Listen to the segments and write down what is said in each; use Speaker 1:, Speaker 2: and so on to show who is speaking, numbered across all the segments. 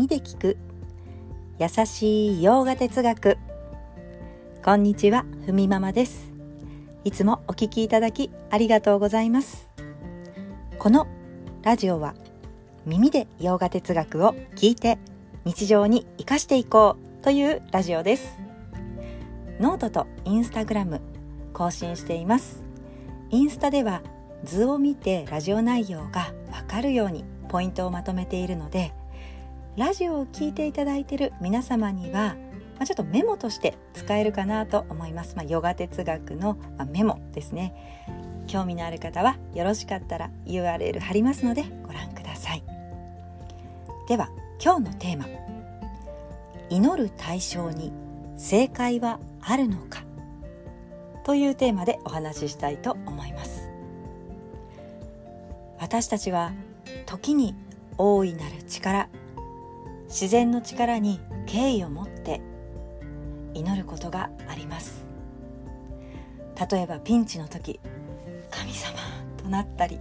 Speaker 1: 耳で聞く優しいヨガ哲学。こんにちはふみママです。いつもお聞きいただきありがとうございます。このラジオは耳でヨガ哲学を聞いて日常に生かしていこうというラジオです。ノートとインスタグラム更新しています。インスタでは図を見てラジオ内容がわかるようにポイントをまとめているのでラジオを聴いていただいている皆様には、まあ、ちょっとメモとして使えるかなと思います、まあ、ヨガ哲学の、メモですね。興味のある方はよろしかったら URL 貼りますのでご覧ください。では今日のテーマ「祈る対象に正解はあるのか?」というテーマでお話ししたいと思います。私たちは時に大いなる力自然の力に敬意を持って祈ることがあります。例えばピンチの時神様となったり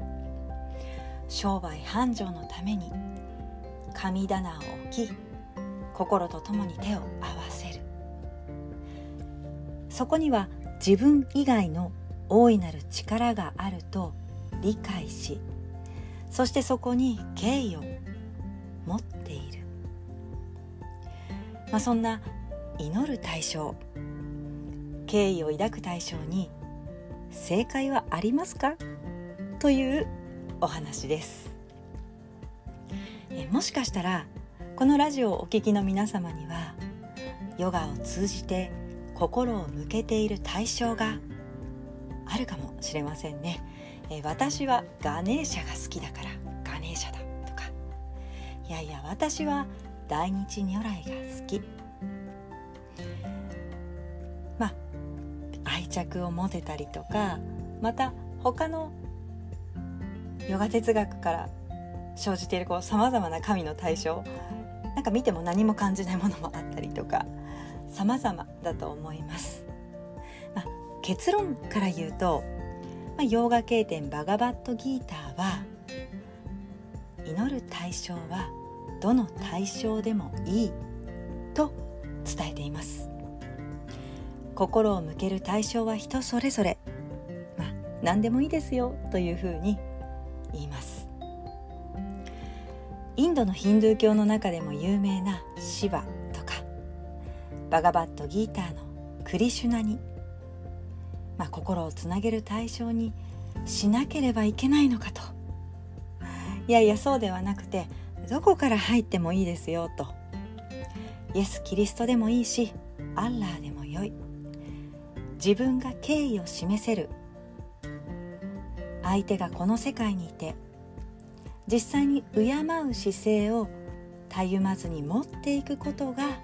Speaker 1: 商売繁盛のために神棚を置き心とともに手を合わせる。そこには自分以外の大いなる力があると理解しそしてそこに敬意を持って、まあ、そんな祈る対象敬意を抱く対象に正解はありますか？というお話です。えもしかしたらこのラジオをお聴きの皆様にはヨガを通じて心を向けている対象があるかもしれませんね。え私はガネーシャが好きだからガネーシャだとか。いやいや私は大日如来が好き。まあ愛着を持てたりとかまた他のヨガ哲学から生じているさまざまな神の対象なんか見ても何も感じないものもあったりとか様々だと思います、まあ、結論から言うとまあ、洋画経典バガバットギーターは祈る対象はどの対象でもいいと伝えています。心を向ける対象は人それぞれ。まあ何でもいいですよというふうに言います。インドのヒンドゥー教の中でも有名なシバとかバガバットギーターのクリシュナにまあ、心をつなげる対象にしなければいけないのかと。いやいやそうではなくてどこから入ってもいいですよと。イエス・キリストでもいいしアッラーでもよい。自分が敬意を示せる。相手がこの世界にいて実際に敬う姿勢をたゆまずに持っていくことが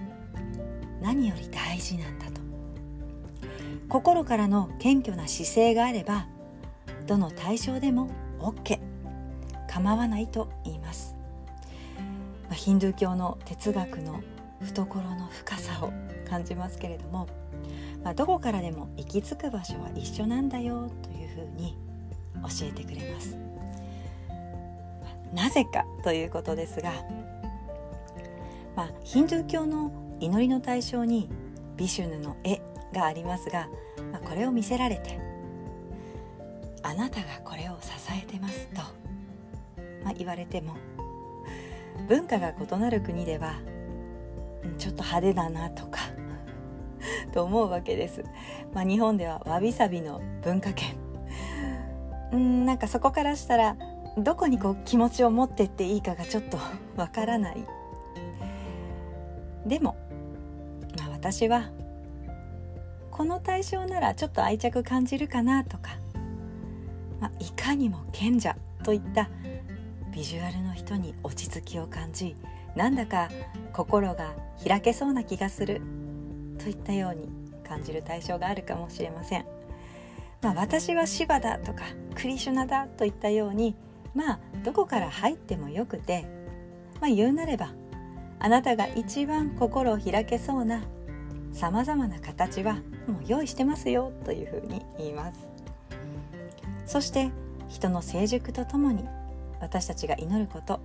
Speaker 1: 何より大事なんだと。心からの謙虚な姿勢があればどの対象でも OK 構わないと言います。ヒンドゥー教の哲学の懐の深さを感じますけれども、まあ、どこからでも行き着く場所は一緒なんだよというふうに教えてくれます。なぜかということですが、まあ、ヒンドゥー教の祈りの対象にビシュヌの絵がありますが、まあ、これを見せられて「あなたがこれを支えてます」と、まあ、言われても文化が異なる国ではちょっと派手だなとか と思うわけです。まあ、日本ではわびさびの文化圏うんなんかそこからしたらどこにこう気持ちを持ってっていいかがちょっと わからないでも、まあ、私はこの対象ならちょっと愛着感じるかなとか、まあ、いかにも賢者といったビジュアルの人に落ち着きを感じなんだか心が開けそうな気がするといったように感じる対象があるかもしれません。まあ、私は芝だとかクリシュナだといったようにまあどこから入ってもよくて、まあ、言うなればあなたが一番心を開けそうなさまざまな形はもう用意してますよというふうに言いますそして人の成熟とともに私たちが祈ること。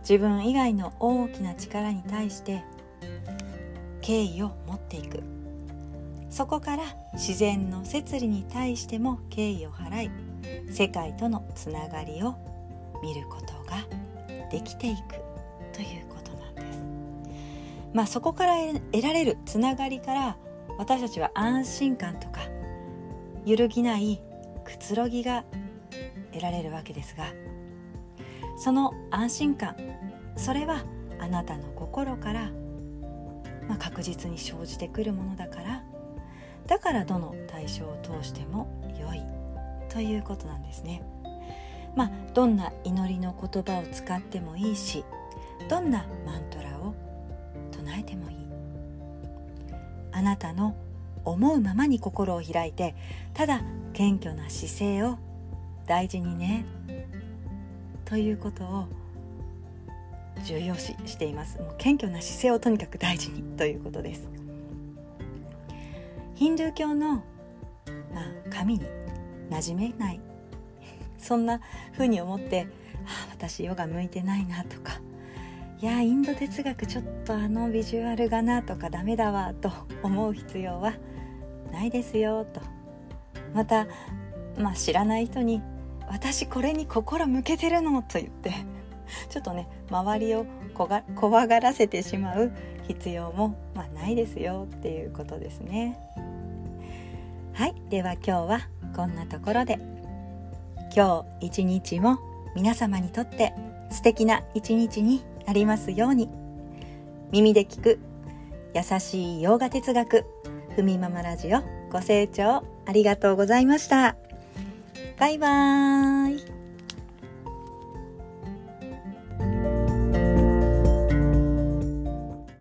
Speaker 1: 自分以外の大きな力に対して敬意を持っていく。そこから自然の摂理に対しても敬意を払い世界とのつながりを見ることができていく。ということなんです。まあそこから得られるつながりから私たちは安心感とか揺るぎないくつろぎが得られるわけですがその安心感それはあなたの心から、まあ、確実に生じてくるものだからだからどの対象を通しても良いということなんですね。まあどんな祈りの言葉を使ってもいいしどんなマントラを唱えてもいいあなたの思うままに心を開いてただ謙虚な姿勢を大事にねということを重要視しています。もう謙虚な姿勢をとにかく大事にということです。ヒンドゥー教の、まあ、神に馴染めない。そんな風に思ってあ私ヨガ向いてないなとか。いやインド哲学ちょっとあのビジュアルがなとかダメだわと思う必要はないですよと。また、まあ、知らない人に「私これに心向けてるの」と言ってちょっとね周りを怖がらせてしまう必要も、まあ、ないですよっていうことですね。はいでは今日はこんなところで今日一日も皆様にとって素敵な一日になりますように耳で聞く優しい洋画哲学ふみママラジオご清聴ありがとうございました。バイバーイ。